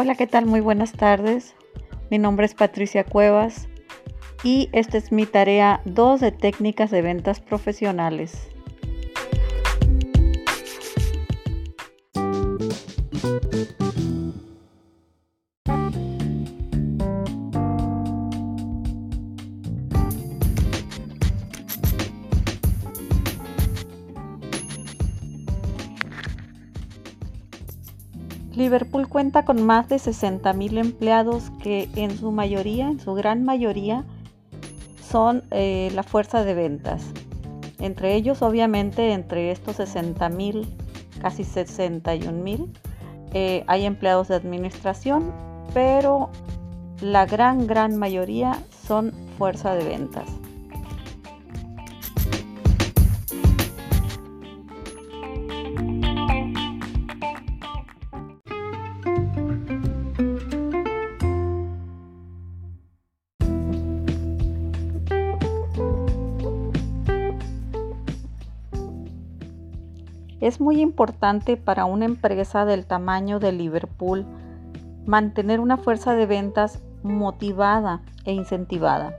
Hola, ¿qué tal? Muy buenas tardes. Mi nombre es Patricia Cuevas y esta es mi tarea 2 de técnicas de ventas profesionales. Liverpool cuenta con más de 60.000 empleados que en su mayoría, en su gran mayoría, son eh, la fuerza de ventas. Entre ellos, obviamente, entre estos 60.000, casi 61.000, eh, hay empleados de administración, pero la gran, gran mayoría son fuerza de ventas. Es muy importante para una empresa del tamaño de Liverpool mantener una fuerza de ventas motivada e incentivada.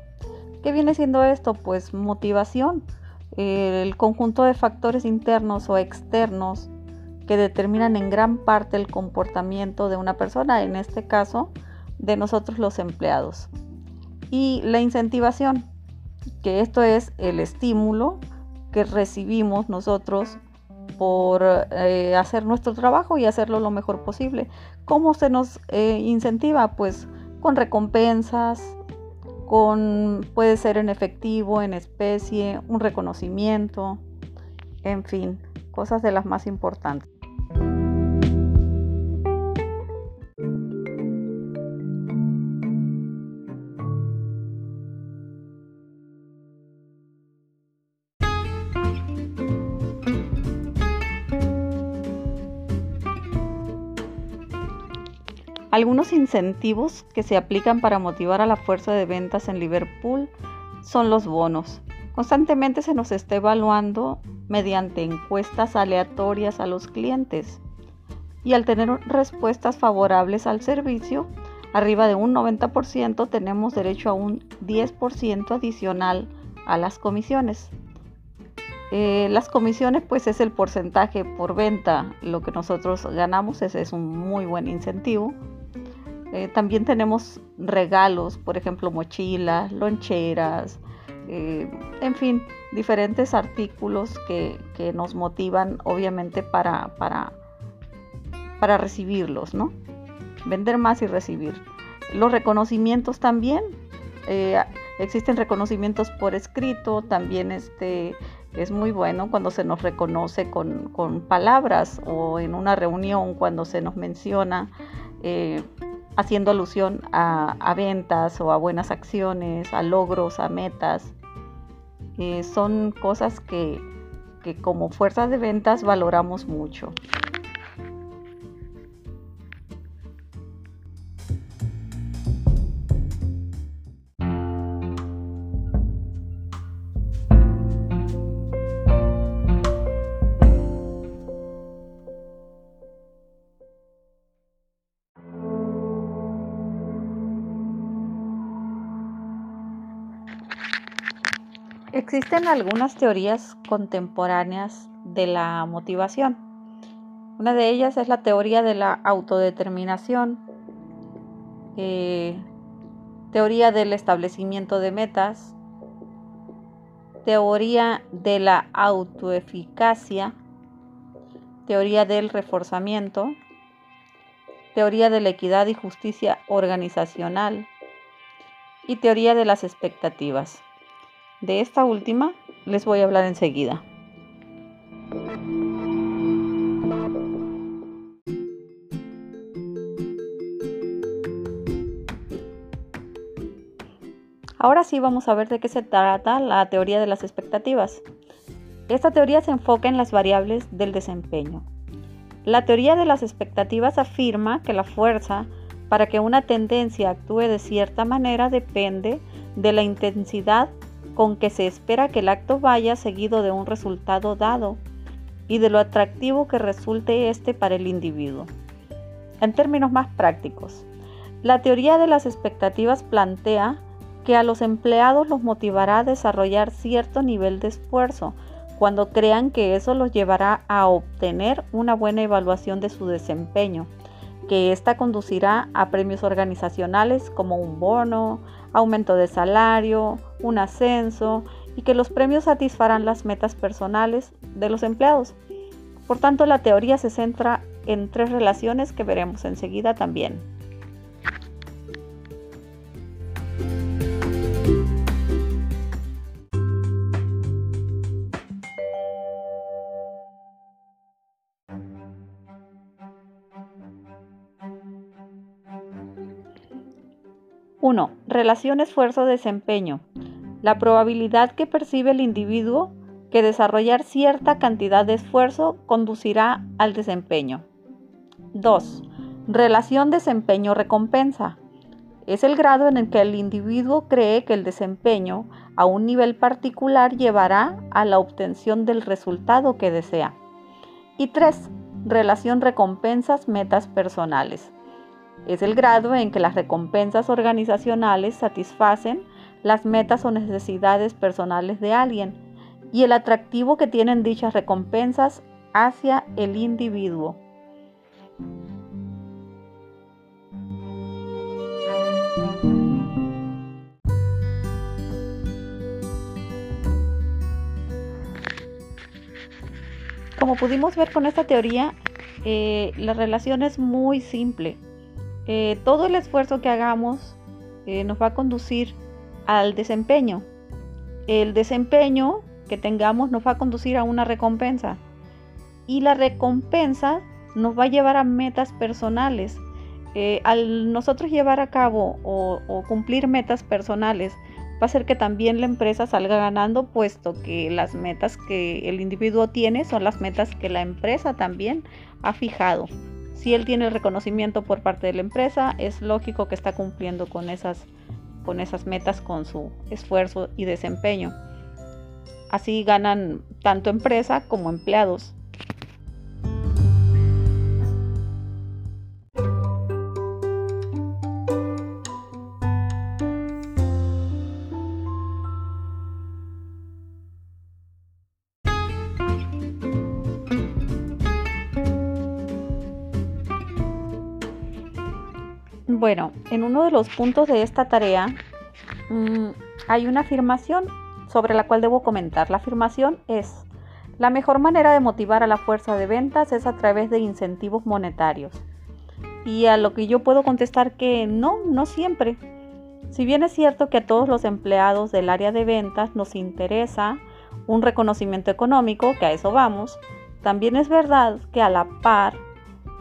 ¿Qué viene siendo esto? Pues motivación, el conjunto de factores internos o externos que determinan en gran parte el comportamiento de una persona, en este caso de nosotros los empleados. Y la incentivación, que esto es el estímulo que recibimos nosotros por eh, hacer nuestro trabajo y hacerlo lo mejor posible. ¿Cómo se nos eh, incentiva? Pues con recompensas, con puede ser en efectivo, en especie, un reconocimiento, en fin, cosas de las más importantes. Algunos incentivos que se aplican para motivar a la fuerza de ventas en Liverpool son los bonos. Constantemente se nos está evaluando mediante encuestas aleatorias a los clientes y al tener respuestas favorables al servicio, arriba de un 90% tenemos derecho a un 10% adicional a las comisiones. Eh, las comisiones pues es el porcentaje por venta, lo que nosotros ganamos, es un muy buen incentivo. Eh, también tenemos regalos, por ejemplo, mochilas, loncheras, eh, en fin, diferentes artículos que, nos motivan obviamente para, para, para recibirlos, ¿no? Vender más y recibir. Los reconocimientos también. Eh, existen reconocimientos por escrito, también este, es muy bueno cuando se nos reconoce con, palabras o en una reunión cuando se nos menciona haciendo alusión a, ventas o a buenas acciones, a logros, a metas. Eh, son cosas que, que como fuerza de ventas valoramos mucho. Existen algunas teorías contemporáneas de la motivación. Una de ellas es la teoría de la autodeterminación, eh, teoría del establecimiento de metas, teoría de la autoeficacia, teoría del reforzamiento, teoría de la equidad y justicia organizacional y teoría de las expectativas. De esta última les voy a hablar enseguida. Ahora sí vamos a ver de qué se trata la teoría de las expectativas. Esta teoría se enfoca en las variables del desempeño. La teoría de las expectativas afirma que la fuerza para que una tendencia actúe de cierta manera depende de la intensidad con que se espera que el acto vaya seguido de un resultado dado y de lo atractivo que resulte este para el individuo. En términos más prácticos, la teoría de las expectativas plantea que a los empleados los motivará a desarrollar cierto nivel de esfuerzo cuando crean que eso los llevará a obtener una buena evaluación de su desempeño, que ésta conducirá a premios organizacionales como un bono, aumento de salario, un ascenso y que los premios satisfarán las metas personales de los empleados. Por tanto, la teoría se centra en tres relaciones que veremos enseguida también. 1. Relación esfuerzo-desempeño. La probabilidad que percibe el individuo que desarrollar cierta cantidad de esfuerzo conducirá al desempeño. 2. Relación desempeño-recompensa. Es el grado en el que el individuo cree que el desempeño a un nivel particular llevará a la obtención del resultado que desea. Y 3. Relación recompensas-metas personales. Es el grado en que las recompensas organizacionales satisfacen las metas o necesidades personales de alguien y el atractivo que tienen dichas recompensas hacia el individuo. Como pudimos ver con esta teoría, eh, la relación es muy simple. Eh, todo el esfuerzo que hagamos eh, nos va a conducir al desempeño. El desempeño que tengamos nos va a conducir a una recompensa. Y la recompensa nos va a llevar a metas personales. Eh, al nosotros llevar a cabo o, o, cumplir metas personales, va a hacer que también la empresa salga ganando, puesto que las metas que el individuo tiene son las metas que la empresa también ha fijado. Si él tiene el reconocimiento por parte de la empresa, es lógico que está cumpliendo con esas, con esas metas, con su esfuerzo y desempeño. Así ganan tanto empresa como empleados. Bueno, en uno de los puntos de esta tarea mm, hay una afirmación sobre la cual debo comentar. La afirmación es, la mejor manera de motivar a la fuerza de ventas es a través de incentivos monetarios. Y a lo que yo puedo contestar que no, no siempre. Si bien es cierto que a todos los empleados del área de ventas nos interesa un reconocimiento económico, que a eso vamos, también es verdad que a la par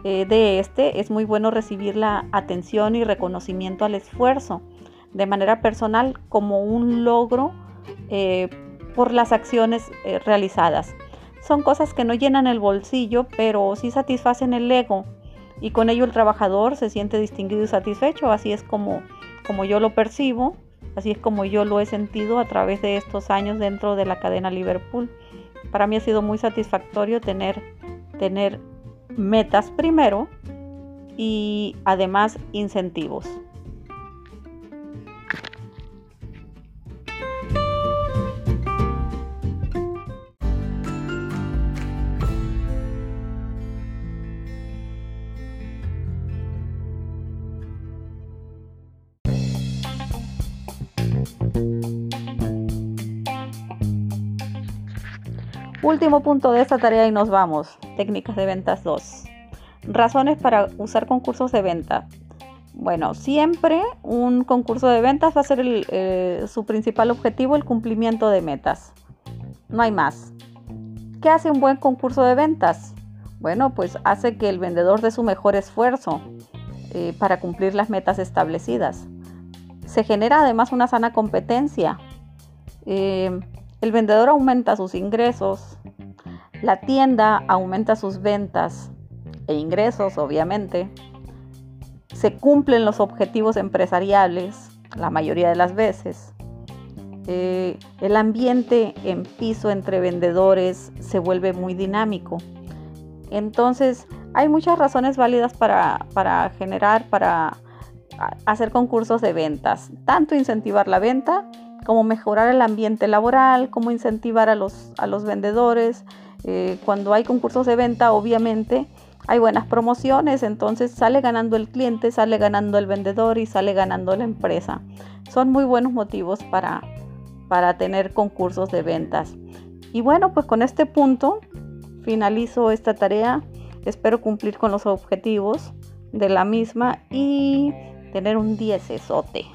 eh, de este es muy bueno recibir la atención y reconocimiento al esfuerzo de manera personal como un logro eh, por las acciones eh, realizadas. Son cosas que no llenan el bolsillo, pero sí satisfacen el ego y con ello el trabajador se siente distinguido y satisfecho. Así es como, como yo lo percibo, así es como yo lo he sentido a través de estos años dentro de la cadena Liverpool. Para mí ha sido muy satisfactorio tener, tener metas primero y además incentivos. Último punto de esta tarea y nos vamos. Técnicas de ventas 2. Razones para usar concursos de venta. Bueno, siempre un concurso de ventas va a ser eh, su principal objetivo el cumplimiento de metas. No hay más. ¿Qué hace un buen concurso de ventas? Bueno, pues hace que el vendedor dé su mejor esfuerzo eh, para cumplir las metas establecidas. Se genera además una sana competencia. Eh, el vendedor aumenta sus ingresos, la tienda aumenta sus ventas e ingresos, obviamente. Se cumplen los objetivos empresariales la mayoría de las veces. Eh, el ambiente en piso entre vendedores se vuelve muy dinámico. Entonces, Hay muchas razones válidas para, para generar, para hacer concursos de ventas, tanto incentivar la venta como mejorar el ambiente laboral, como incentivar a los, a los vendedores. Eh, cuando hay concursos de venta, obviamente hay buenas promociones, entonces sale ganando el cliente, sale ganando el vendedor y sale ganando la empresa. Son muy buenos motivos para, para tener concursos de ventas. Y bueno, pues con este punto finalizo esta tarea. Espero cumplir con los objetivos de la misma y tener un 10 esote.